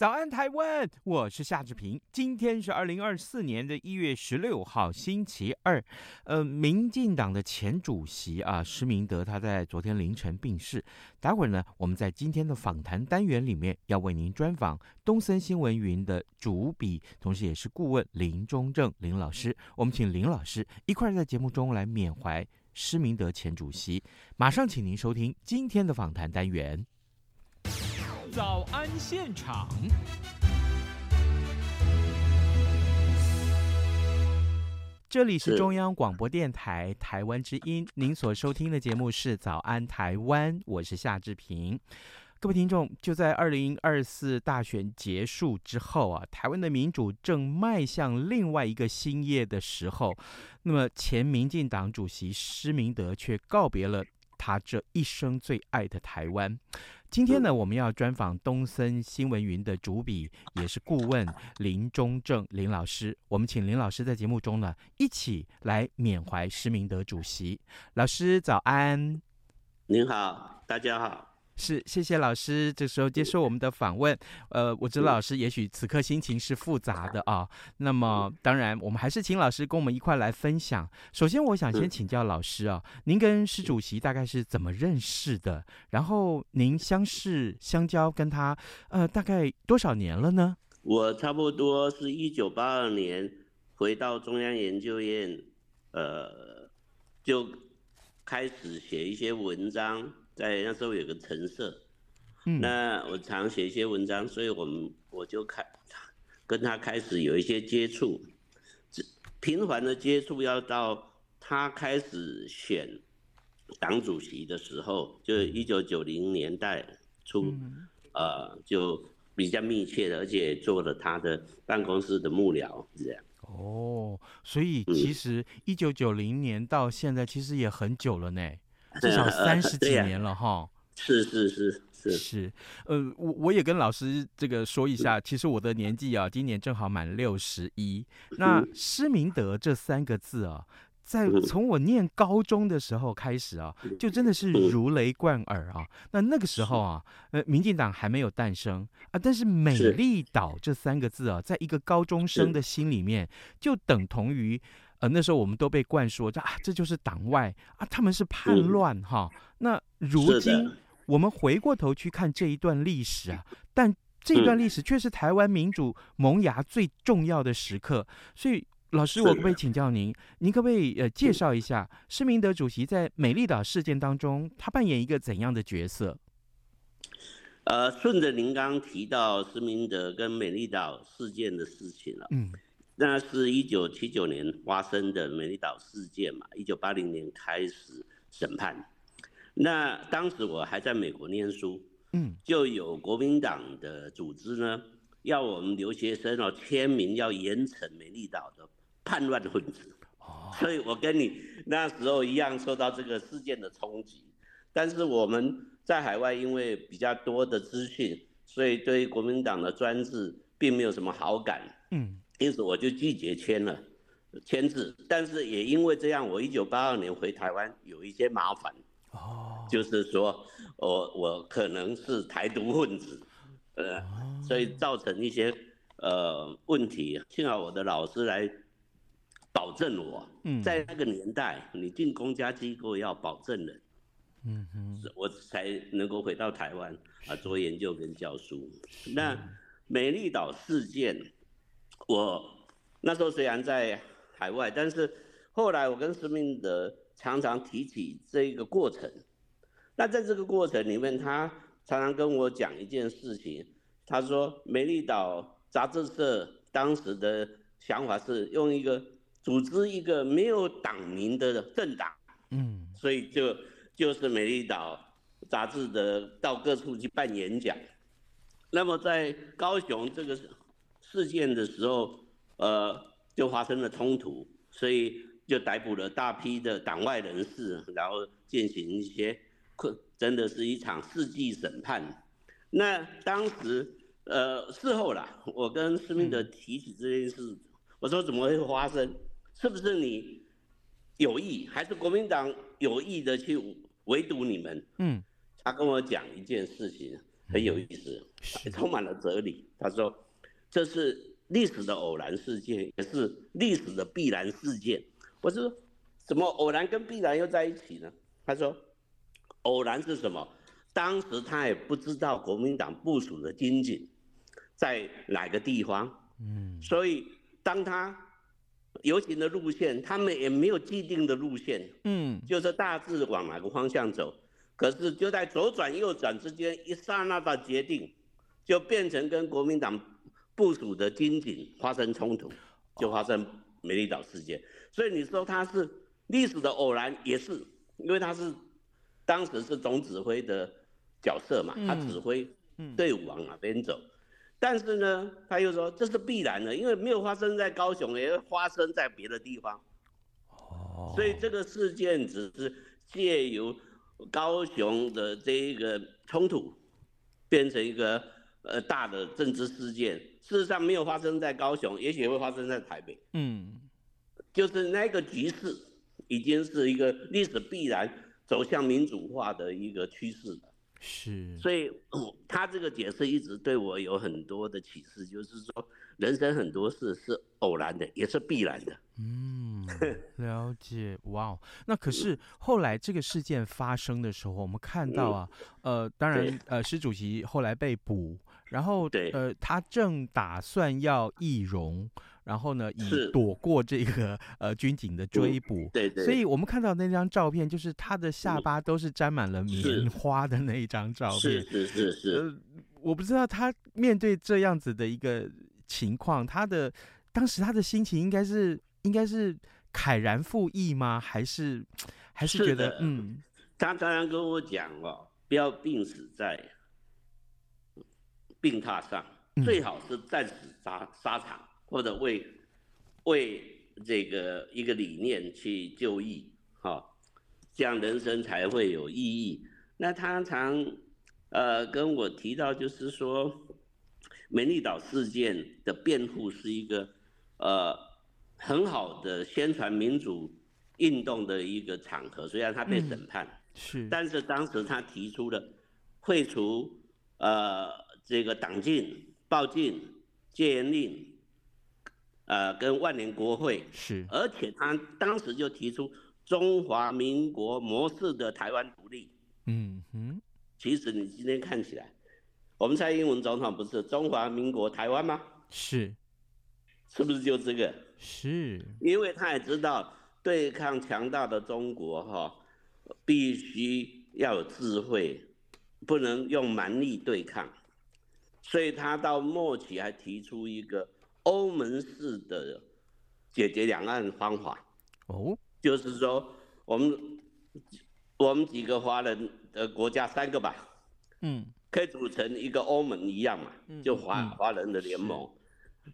早安，台湾！我是夏志平。今天是二零二四年的一月十六号，星期二。呃，民进党的前主席啊，施明德，他在昨天凌晨病逝。待会儿呢，我们在今天的访谈单元里面要为您专访东森新闻云的主笔，同时也是顾问林中正林老师。我们请林老师一块儿在节目中来缅怀施明德前主席。马上请您收听今天的访谈单元。早安现场，这里是中央广播电台台湾之音，您所收听的节目是《早安台湾》，我是夏志平。各位听众，就在二零二四大选结束之后啊，台湾的民主正迈向另外一个新页的时候，那么前民进党主席施明德却告别了他这一生最爱的台湾。今天呢，我们要专访东森新闻云的主笔，也是顾问林中正林老师。我们请林老师在节目中呢，一起来缅怀施明德主席。老师早安。您好，大家好。是，谢谢老师这时候接受我们的访问。呃，我知道老师也许此刻心情是复杂的啊。那么，当然我们还是请老师跟我们一块来分享。首先，我想先请教老师啊，您跟施主席大概是怎么认识的？然后您相识相交跟他呃大概多少年了呢？我差不多是一九八二年回到中央研究院，呃，就开始写一些文章。在那时候有个陈设，嗯，那我常写一些文章，所以我们我就开跟他开始有一些接触，这频繁的接触要到他开始选党主席的时候，就一九九零年代初，呃，就比较密切的，而且做了他的办公室的幕僚，这样。哦，所以其实一九九零年到现在，其实也很久了呢。至少三十几年了哈，是是是是。是，呃，我我也跟老师这个说一下，其实我的年纪啊，今年正好满六十一。那施明德这三个字啊，在从我念高中的时候开始啊，就真的是如雷贯耳啊。那那个时候啊，呃，民进党还没有诞生啊，但是美丽岛这三个字啊，在一个高中生的心里面，就等同于。呃，那时候我们都被灌输，这啊，这就是党外啊，他们是叛乱哈、嗯。那如今我们回过头去看这一段历史啊，但这一段历史却是台湾民主萌芽最重要的时刻。所以，老师，我可不可以请教您，您可不可以呃介绍一下施明德主席在美丽岛事件当中，他扮演一个怎样的角色？呃，顺着您刚刚提到施明德跟美丽岛事件的事情了，嗯。那是一九七九年发生的美丽岛事件嘛，一九八零年开始审判。那当时我还在美国念书，嗯，就有国民党的组织呢，要我们留学生哦签名，要严惩美丽岛的叛乱分子。哦，所以我跟你那时候一样受到这个事件的冲击。但是我们在海外因为比较多的资讯，所以对国民党的专制并没有什么好感。嗯。因此我就拒绝签了签字，但是也因为这样，我一九八二年回台湾有一些麻烦，哦，就是说我我可能是台独分子，呃，所以造成一些呃问题。幸好我的老师来保证我，在那个年代，你进公家机构要保证人，嗯哼，我才能够回到台湾啊做研究跟教书。那美丽岛事件。我那时候虽然在海外，但是后来我跟施明德常常提起这个过程。那在这个过程里面，他常常跟我讲一件事情。他说，美丽岛杂志社当时的想法是用一个组织一个没有党名的政党，嗯，所以就就是《美丽岛》杂志的到各处去办演讲。那么在高雄这个事件的时候，呃，就发生了冲突，所以就逮捕了大批的党外人士，然后进行一些困，真的是一场世纪审判。那当时，呃，事后啦，我跟施明德提起这件事，我说怎么会发生？是不是你有意，还是国民党有意的去围堵你们？嗯，他跟我讲一件事情。很有意思，充满了哲理。他说：“这是历史的偶然事件，也是历史的必然事件。”我说：“怎么偶然跟必然又在一起呢？”他说：“偶然是什么？当时他也不知道国民党部署的军警在哪个地方，嗯，所以当他游行的路线，他们也没有既定的路线，嗯，就是大致往哪个方向走。”可是就在左转右转之间，一刹那的决定，就变成跟国民党部署的军警发生冲突，就发生美丽岛事件。所以你说他是历史的偶然，也是因为他是当时是总指挥的角色嘛，他指挥队伍往哪边走。但是呢，他又说这是必然的，因为没有发生在高雄，也会发生在别的地方。所以这个事件只是借由。高雄的这一个冲突，变成一个呃大的政治事件。事实上没有发生在高雄，也许会发生在台北。嗯，就是那个局势已经是一个历史必然走向民主化的一个趋势了。是，所以他这个解释一直对我有很多的启示，就是说人生很多事是偶然的，也是必然的。嗯，了解。哇哦，那可是后来这个事件发生的时候，我们看到啊，嗯、呃，当然，呃，施主席后来被捕，然后，呃，他正打算要易容。然后呢，以躲过这个呃军警的追捕，对对，所以我们看到那张照片，就是他的下巴都是沾满了棉花的那一张照片。是是是是。呃，我不知道他面对这样子的一个情况，他的当时他的心情应该是应该是慨然赴义吗？还是还是觉得嗯？他当然跟我讲哦，不要病死在病榻上，最好是战死沙沙场。嗯或者为为这个一个理念去就义，哈，这样人生才会有意义。那他常呃跟我提到，就是说，美丽岛事件的辩护是一个呃很好的宣传民主运动的一个场合。虽然他被审判，嗯、是，但是当时他提出了废除呃这个党禁、报禁、戒严令。呃，跟万年国会是，而且他当时就提出中华民国模式的台湾独立。嗯哼，其实你今天看起来，我们蔡英文总统不是中华民国台湾吗？是，是不是就这个？是，因为他也知道对抗强大的中国哈，必须要有智慧，不能用蛮力对抗，所以他到末期还提出一个。欧盟式的解决两岸方法，哦，就是说我们我们几个华人的国家三个吧，嗯，可以组成一个欧盟一样嘛，就华华人的联盟。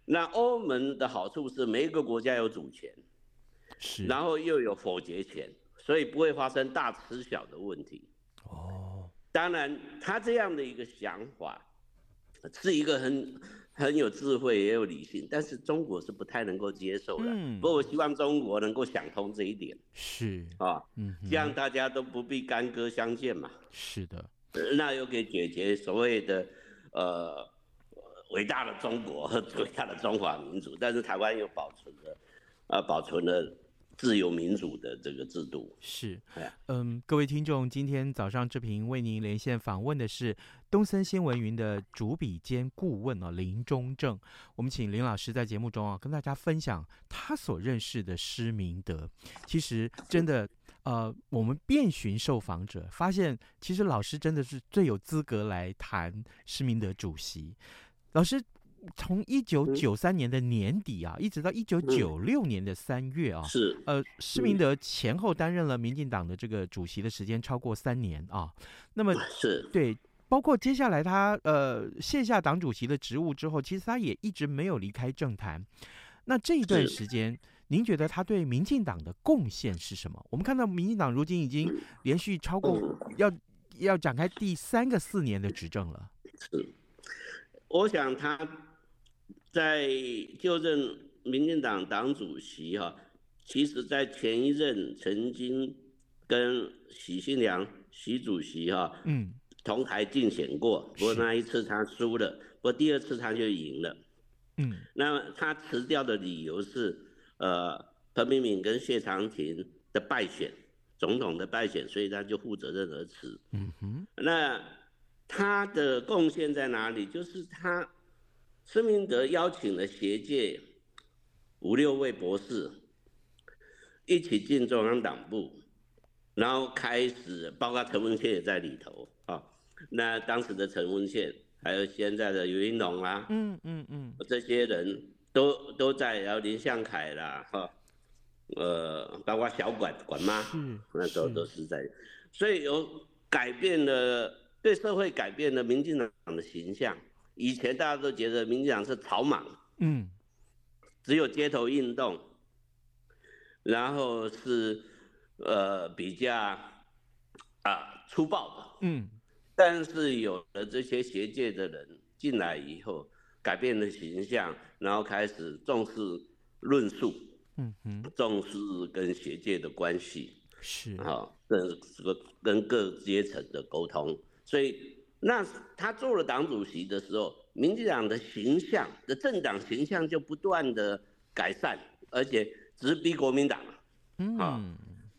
那欧盟的好处是每一个国家有主权，是，然后又有否决权，所以不会发生大吃小的问题。哦，当然他这样的一个想法是一个很。很有智慧，也有理性，但是中国是不太能够接受的。嗯，不过我希望中国能够想通这一点。是啊，嗯，这样大家都不必干戈相见嘛。是的，那又可以解决所谓的呃伟大的中国和 伟大的中华民族，但是台湾又保存了啊、呃，保存了。自由民主的这个制度是，嗯，各位听众，今天早上志平为您连线访问的是东森新闻云的主笔兼顾问啊林中正，我们请林老师在节目中啊跟大家分享他所认识的施明德。其实真的，呃，我们遍寻受访者，发现其实老师真的是最有资格来谈施明德主席。老师。从一九九三年的年底啊，嗯、一直到一九九六年的三月啊，是呃，施明德前后担任了民进党的这个主席的时间超过三年啊。那么是对，包括接下来他呃卸下党主席的职务之后，其实他也一直没有离开政坛。那这一段时间，您觉得他对民进党的贡献是什么？我们看到民进党如今已经连续超过要要展开第三个四年的执政了。是，我想他在就任民进党党主席哈，其实在前一任曾经跟许信良许主席哈，嗯，同台竞选过，不过那一次他输了，不过第二次他就赢了。嗯，那他辞掉的理由是，呃，彭明敏跟谢长廷的败选，总统的败选，所以他就负责任而辞。嗯哼，那他的贡献在哪里？就是他施明德邀请了学界五六位博士一起进中央党部，然后开始，包括陈文茜也在里头啊。那当时的陈文宪。还有现在的游盈隆啊，嗯嗯嗯，这些人都都在，然后林相凯啦，哈，呃，包括小管管妈，那时候都是在，所以有改变了对社会改变了民进党的形象。以前大家都觉得民进党是草莽，嗯，只有街头运动，然后是呃比较啊粗暴的，嗯。但是有了这些学界的人进来以后，改变了形象，然后开始重视论述，嗯嗯，重视跟学界的关系，是。啊，跟这个跟各阶层的沟通，所以那他做了党主席的时候，民进党的形象的政党形象就不断的改善，而且直逼国民党，嗯。啊，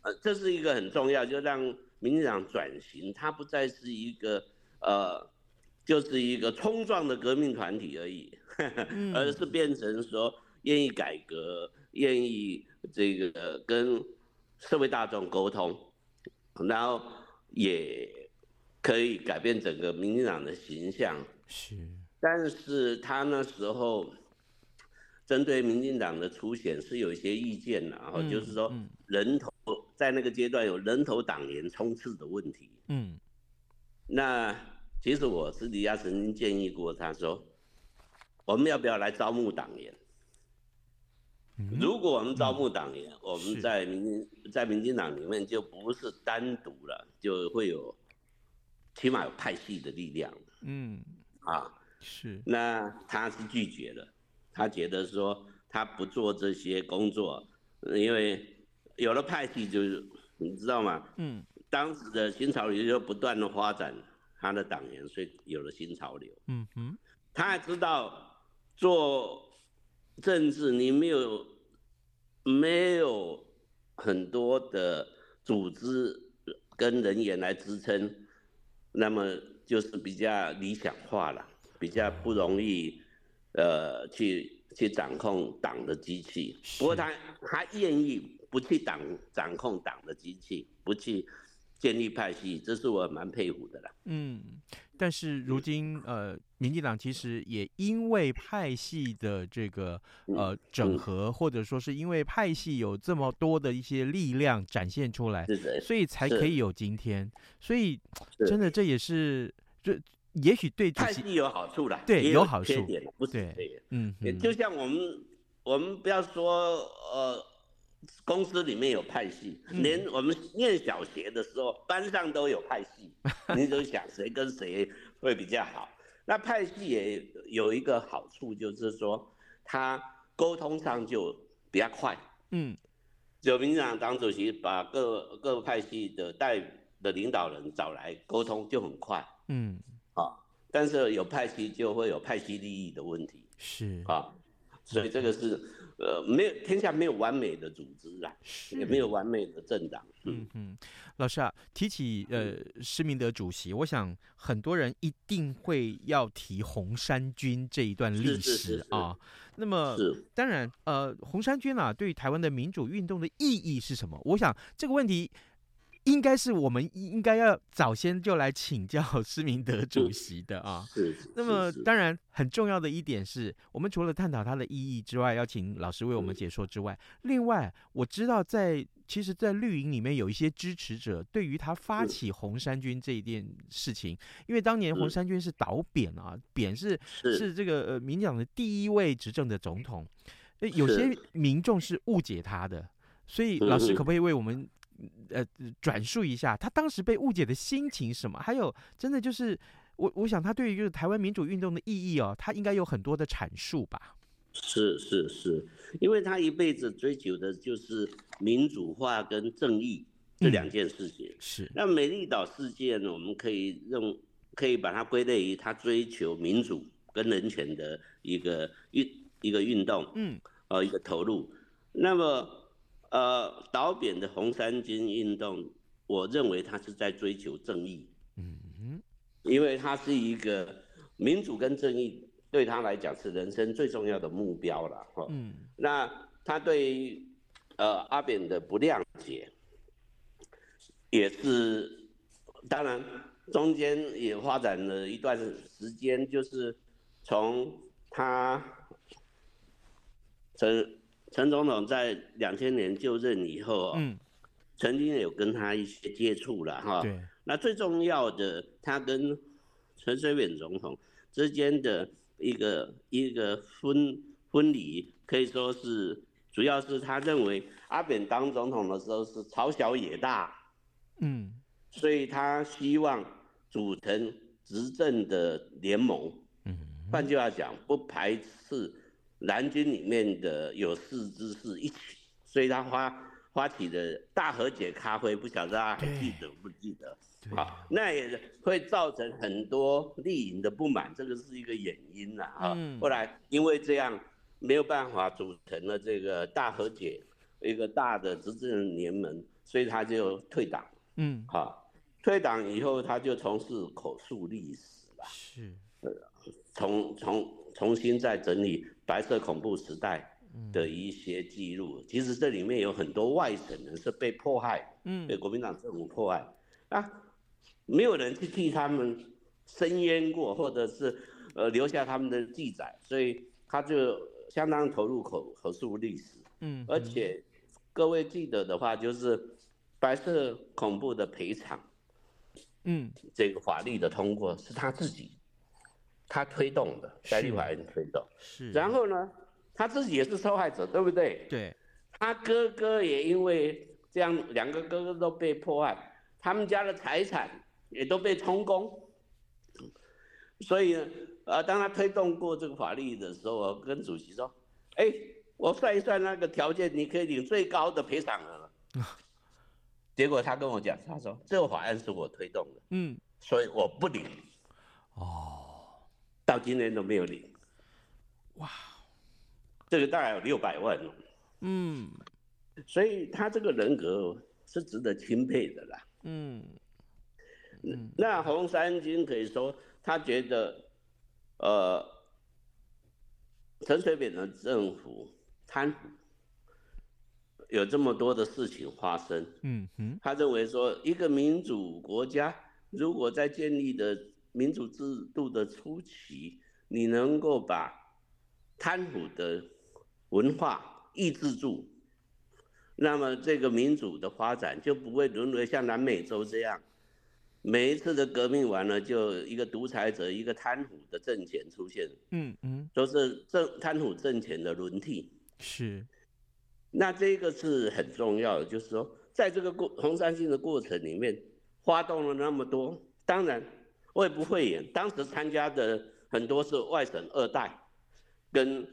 呃，这是一个很重要，就让。民进党转型，它不再是一个呃，就是一个冲撞的革命团体而已，呵 呵而是变成说愿意改革、愿意这个跟社会大众沟通，然后也可以改变整个民进党的形象。是，但是他那时候针对民进党的初选是有一些意见的，然后就是说人头。在那个阶段有人头党员冲刺的问题。嗯，那其实我私底下曾经建议过，他说，我们要不要来招募党员？如果我们招募党员，我们在民在民进党里面就不是单独了，就会有起码有派系的力量。嗯，啊，是。那他是拒绝了，他觉得说他不做这些工作，因为。有了派系，就是你知道吗？嗯，当时的新潮流就不断的发展他的党员，所以有了新潮流。嗯哼，他还知道做政治，你没有没有很多的组织跟人员来支撑，那么就是比较理想化了，比较不容易呃去去掌控党的机器。不过他他愿意。不去掌掌控党的机器，不去建立派系，这是我蛮佩服的啦。嗯，但是如今呃，民进党其实也因为派系的这个呃整合，或者说是因为派系有这么多的一些力量展现出来，所以才可以有今天。所以真的这也是这也许对派系有好处啦，对，有好处，不是对，嗯，就像我们我们不要说呃。公司里面有派系，连我们念小学的时候，班上都有派系。你就想谁跟谁会比较好？那派系也有一个好处，就是说他沟通上就比较快。嗯，就民进党党主席把各各派系的代的领导人找来沟通就很快。嗯，啊，但是有派系就会有派系利益的问题。是啊，所以这个是。呃，没有天下没有完美的组织啊，也没有完美的政党。嗯嗯，老师啊，提起呃施明德主席，我想很多人一定会要提红衫军这一段历史啊。那么是当然，呃，红衫军啊，对于台湾的民主运动的意义是什么？我想这个问题。应该是我们应该要早先就来请教施明德主席的啊。是。那么当然很重要的一点是，我们除了探讨它的意义之外，要请老师为我们解说之外，另外我知道在其实，在绿营里面有一些支持者对于他发起红衫军这一件事情，因为当年红衫军是倒扁啊，扁是是这个呃民进党的第一位执政的总统，有些民众是误解他的，所以老师可不可以为我们？呃，转述一下他当时被误解的心情什么？还有，真的就是我，我想他对于就是台湾民主运动的意义哦，他应该有很多的阐述吧？是是是，因为他一辈子追求的就是民主化跟正义这两件事情。嗯、是。那美丽岛事件呢，我们可以用可以把它归类于他追求民主跟人权的一个运一个运动。嗯。呃，一个投入。那么。呃，导扁的红衫军运动，我认为他是在追求正义。嗯哼，因为他是一个民主跟正义对他来讲是人生最重要的目标了。哈，嗯，那他对于呃阿扁的不谅解，也是当然中间也发展了一段时间，就是从他从。陈总统在两千年就任以后，嗯，曾经有跟他一些接触了哈。对。那最重要的，他跟陈水扁总统之间的一个一个分分离，可以说是主要是他认为阿扁当总统的时候是朝小野大，嗯，所以他希望组成执政的联盟，嗯，换句话讲，不排斥。蓝军里面的有识之士一起，所以他发发起的大和解咖啡，不晓得大家还记得不记得？好，那也会造成很多丽营的不满，这个是一个原因呐。啊，后来因为这样没有办法组成了这个大和解，一个大的执政联盟，所以他就退党。嗯，好，退党以后他就从事口述历史了。是，重重重新再整理。白色恐怖时代的一些记录，其实这里面有很多外省人是被迫害，嗯，被国民党政府迫害，啊，没有人去替他们申冤过，或者是呃留下他们的记载，所以他就相当投入口口述历史，嗯，而且各位记得的话，就是白色恐怖的赔偿，嗯，这个法律的通过是他自己。他推动的，在立法院推动，是。然后呢，他自己也是受害者，对不对？对。他哥哥也因为这样，两个哥哥都被迫害，他们家的财产也都被充公。所以呢，呃，当他推动过这个法律的时候，我跟主席说：“哎，我算一算那个条件，你可以领最高的赔偿额了。” 结果他跟我讲，他说：“这个法案是我推动的，嗯，所以我不领。”哦。到今年都没有领，哇，这个大概有六百万哦，嗯，所以他这个人格是值得钦佩的啦，嗯，嗯，那红三军可以说他觉得，呃，陈水扁的政府贪腐，有这么多的事情发生，嗯哼，他认为说一个民主国家如果在建立的。民主制度的初期，你能够把贪腐的文化抑制住，那么这个民主的发展就不会沦为像南美洲这样，每一次的革命完了就一个独裁者、一个贪腐的政权出现。嗯嗯，都是政贪腐政权的轮替。是，那这个是很重要的，就是说，在这个过红三军的过程里面，发动了那么多，当然。会不会演？当时参加的很多是外省二代，跟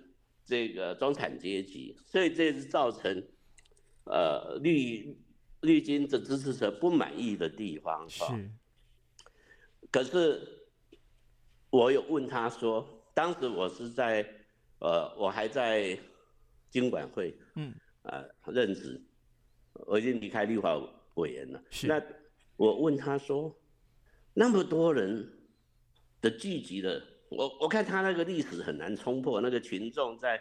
这个中产阶级，所以这是造成呃绿绿军的支持者不满意的地方。是。可是我有问他说，当时我是在呃，我还在经管会，嗯，呃，任职，我已经离开立法委员了。是。那我问他说。那么多人的聚集的，我我看他那个历史很难冲破，那个群众在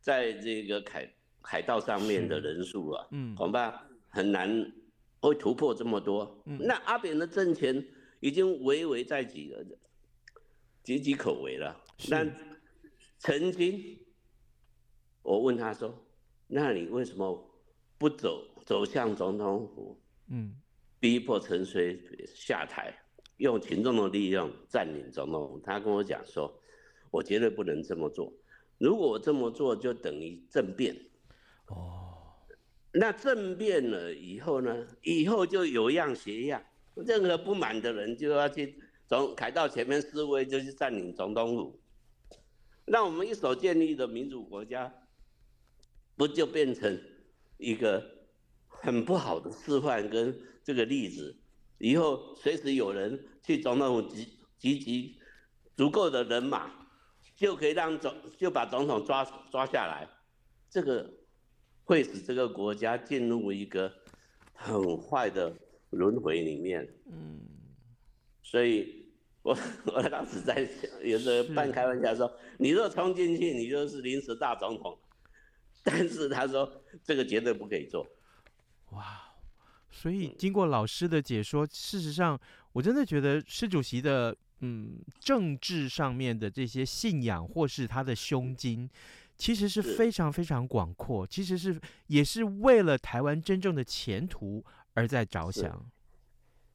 在这个凯海盗上面的人数啊，嗯，恐怕很难会突破这么多。嗯、那阿扁的政权已经危危在即了，岌岌可危了。那曾经我问他说：“那你为什么不走走向总统府？嗯，逼迫陈水下台，用群众的力量占领总统府？”他跟我讲说：“我绝对不能这么做。如果我这么做，就等于政变。”哦。那政变了以后呢？以后就有样学样，任何不满的人就要去总凯道前面示威，就去占领总统府。那我们一手建立的民主国家，不就变成一个很不好的示范跟这个例子？以后随时有人去总统府集集集足够的人马，就可以让总就把总统抓抓下来，这个。会使这个国家进入一个很坏的轮回里面。嗯，所以我我当时在想，有时候半开玩笑说：“你若冲进去，你就是临时大总统。”但是他说这个绝对不可以做。哇，所以经过老师的解说，事实上我真的觉得施主席的嗯政治上面的这些信仰或是他的胸襟。其实是非常非常广阔，其实是也是为了台湾真正的前途而在着想。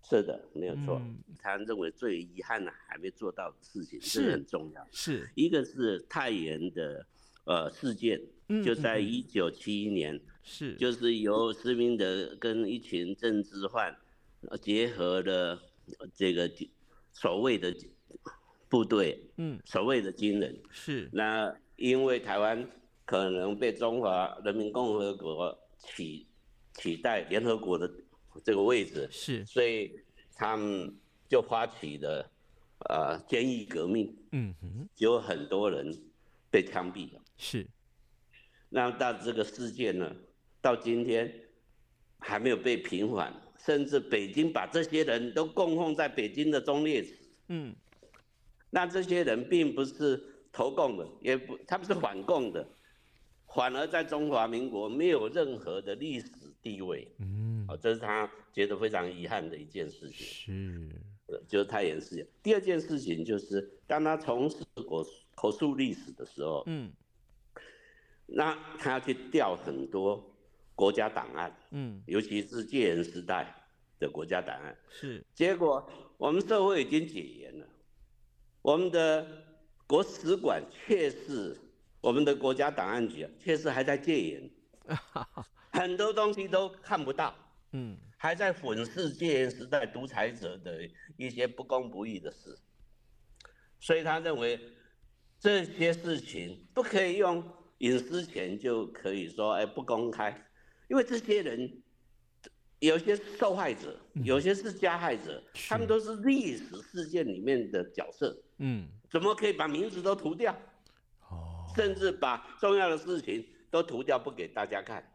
是，的，没有错。嗯、他认为最遗憾的还没做到的事情是很重要。是一个是太原的呃事件，嗯、就在一九七一年，是。就是由施明德跟一群政治犯结合的这个所谓的部队，嗯，所谓的军人是。那。因为台湾可能被中华人民共和国取取代联合国的这个位置，是，所以他们就发起了呃监狱革命，嗯哼，有很多人被枪毙了，是。那到这个事件呢，到今天还没有被平反，甚至北京把这些人都供奉在北京的忠烈祠，嗯，那这些人并不是。投共的也不，他们是反共的，反而在中华民国没有任何的历史地位。嗯，哦，这是他觉得非常遗憾的一件事情。是，就是太原事件。第二件事情就是，当他从事口口述历史的时候，嗯，那他要去调很多国家档案，嗯，尤其是戒严时代的国家档案。是，结果我们社会已经解严了，我们的。国史馆确实，我们的国家档案局啊，确实还在戒严，很多东西都看不到，嗯，还在粉饰戒严时代独裁者的一些不公不义的事，所以他认为这些事情不可以用隐私权就可以说哎不公开，因为这些人有些受害者，有些是加害者，他们都是历史事件里面的角色，嗯。怎么可以把名字都涂掉？哦，甚至把重要的事情都涂掉，不给大家看。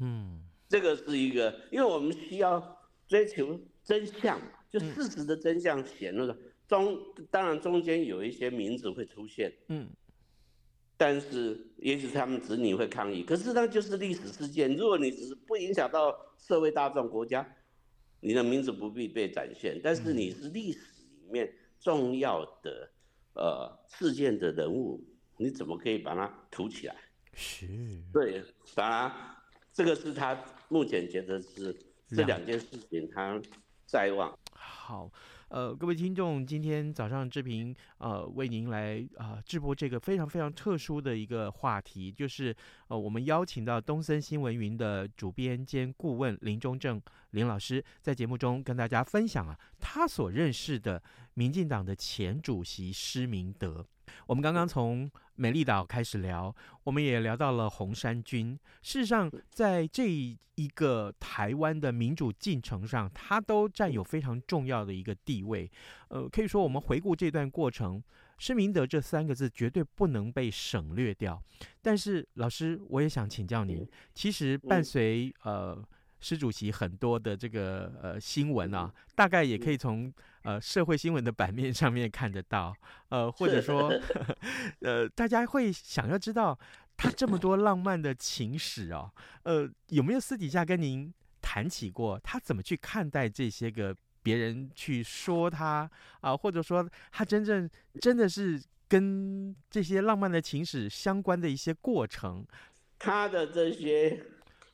嗯，这个是一个，因为我们需要追求真相，就事实的真相显露了。中当然中间有一些名字会出现，嗯，但是也许他们子女会抗议。可是那就是历史事件，如果你只是不影响到社会大众、国家，你的名字不必被展现。但是你是历史里面。重要的呃事件的人物，你怎么可以把它涂起来？是，对，当然这个是他目前觉得是这两件事情他在望。好。呃，各位听众，今天早上志平呃为您来、呃、直播这个非常非常特殊的一个话题，就是呃我们邀请到东森新闻云的主编兼顾问林中正林老师，在节目中跟大家分享啊他所认识的民进党的前主席施明德。我们刚刚从美丽岛开始聊，我们也聊到了红衫军。事实上，在这一个台湾的民主进程上，它都占有非常重要的一个地位。呃，可以说，我们回顾这段过程，“施明德”这三个字绝对不能被省略掉。但是，老师，我也想请教您，其实伴随呃。施主席很多的这个呃新闻啊，大概也可以从呃社会新闻的版面上面看得到，呃或者说 呃大家会想要知道他这么多浪漫的情史哦，呃有没有私底下跟您谈起过他怎么去看待这些个别人去说他啊，或者说他真正真的是跟这些浪漫的情史相关的一些过程，他的这些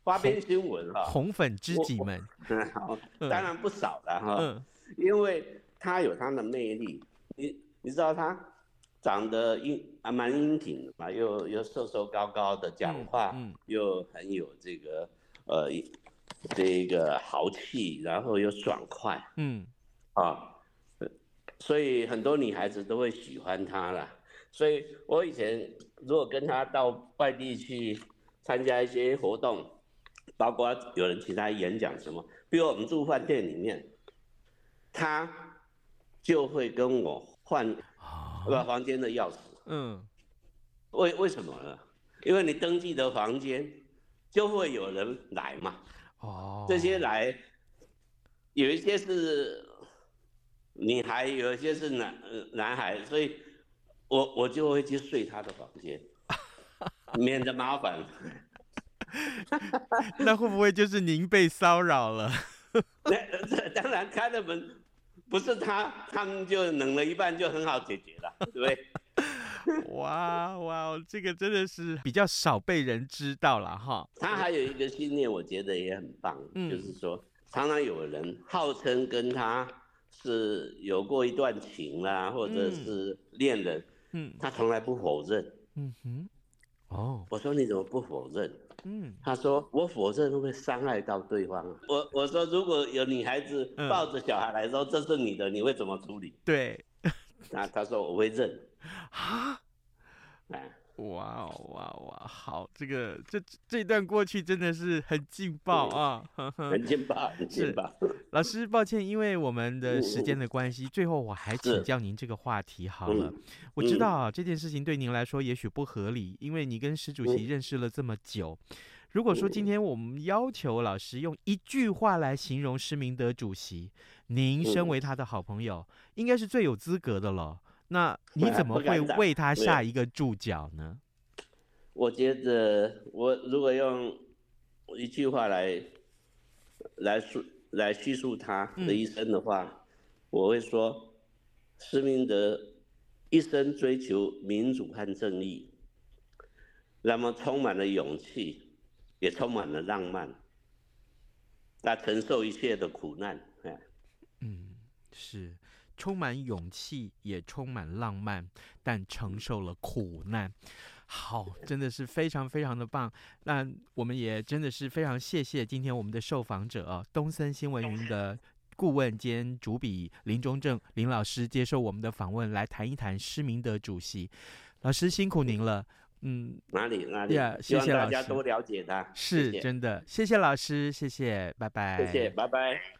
花边新闻哈，红粉知己们，好，当然不少了哈，嗯，因为他有他的魅力，你你知道他长得英啊蛮英挺的嘛，又又瘦瘦高高的，讲话又很有这个呃。这个豪气，然后又爽快，嗯，啊，所以很多女孩子都会喜欢他啦。所以我以前如果跟他到外地去参加一些活动，包括有人请他演讲什么，比如我们住饭店里面，他就会跟我换把房间的钥匙。嗯，为为什么呢？因为你登记的房间就会有人来嘛。哦，这些来，有一些是女孩，有一些是男男孩，所以我我就会去睡他的房间，免得麻烦。那会不会就是您被骚扰了？那当然，开了门不是他，他们就冷了一半，就很好解决了，对不对？哇哇，这个真的是比较少被人知道了哈。他还有一个信念，我觉得也很棒，嗯、就是说，常常有人号称跟他是有过一段情啦，或者是恋人，嗯，他从来不否认。嗯哼，哦，我说你怎么不否认？嗯，他说我否认会伤害到对方？我我说如果有女孩子抱着小孩来说这是你的，你会怎么处理？对，那他说我会认。啊！哇哦哇哇！好，这个这这段过去真的是很劲爆啊，很劲爆，很劲爆。老师，抱歉，因为我们的时间的关系，最后我还请教您这个话题好了。我知道啊，这件事情对您来说也许不合理，因为你跟施主席认识了这么久。如果说今天我们要求老师用一句话来形容施明德主席，您身为他的好朋友，应该是最有资格的了。那 你怎么会为他下一个注脚呢？我觉得，我如果用一句话来来述来叙述他的一生的话，嗯、我会说：施明德一生追求民主和正义，那么充满了勇气，也充满了浪漫，他承受一切的苦难。嗯，是。充满勇气，也充满浪漫，但承受了苦难。好，真的是非常非常的棒。那我们也真的是非常谢谢今天我们的受访者啊，东森新闻云的 顾问兼主笔林中正林老师接受我们的访问，来谈一谈施明德主席。老师辛苦您了。嗯，哪里哪里？Yeah, 谢谢老师。大家多了解他。是真的，谢谢老师，谢谢，拜拜。谢谢，拜拜。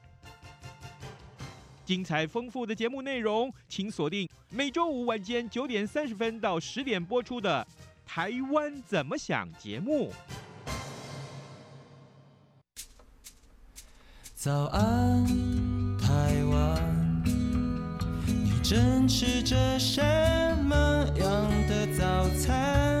精彩丰富的节目内容，请锁定每周五晚间九点三十分到十点播出的《台湾怎么想》节目。早安，台湾，你正吃着什么样的早餐？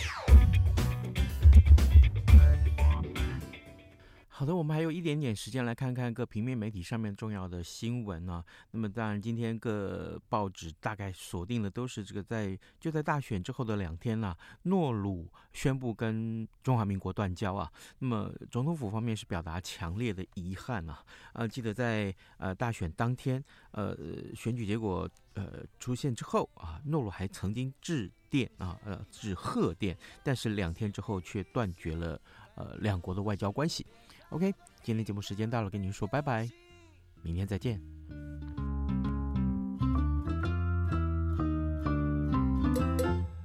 好的，我们还有一点点时间来看看各平面媒体上面重要的新闻呢、啊。那么当然，今天各报纸大概锁定的都是这个在就在大选之后的两天了、诺鲁宣布跟中华民国断交啊。那么总统府方面是表达强烈的遗憾啊。呃，记得在呃大选当天，呃选举结果呃出现之后啊，诺鲁还曾经致电啊呃致贺电，但是两天之后却断绝了呃两国的外交关系。OK，今天节目时间到了，跟您说拜拜，明天再见。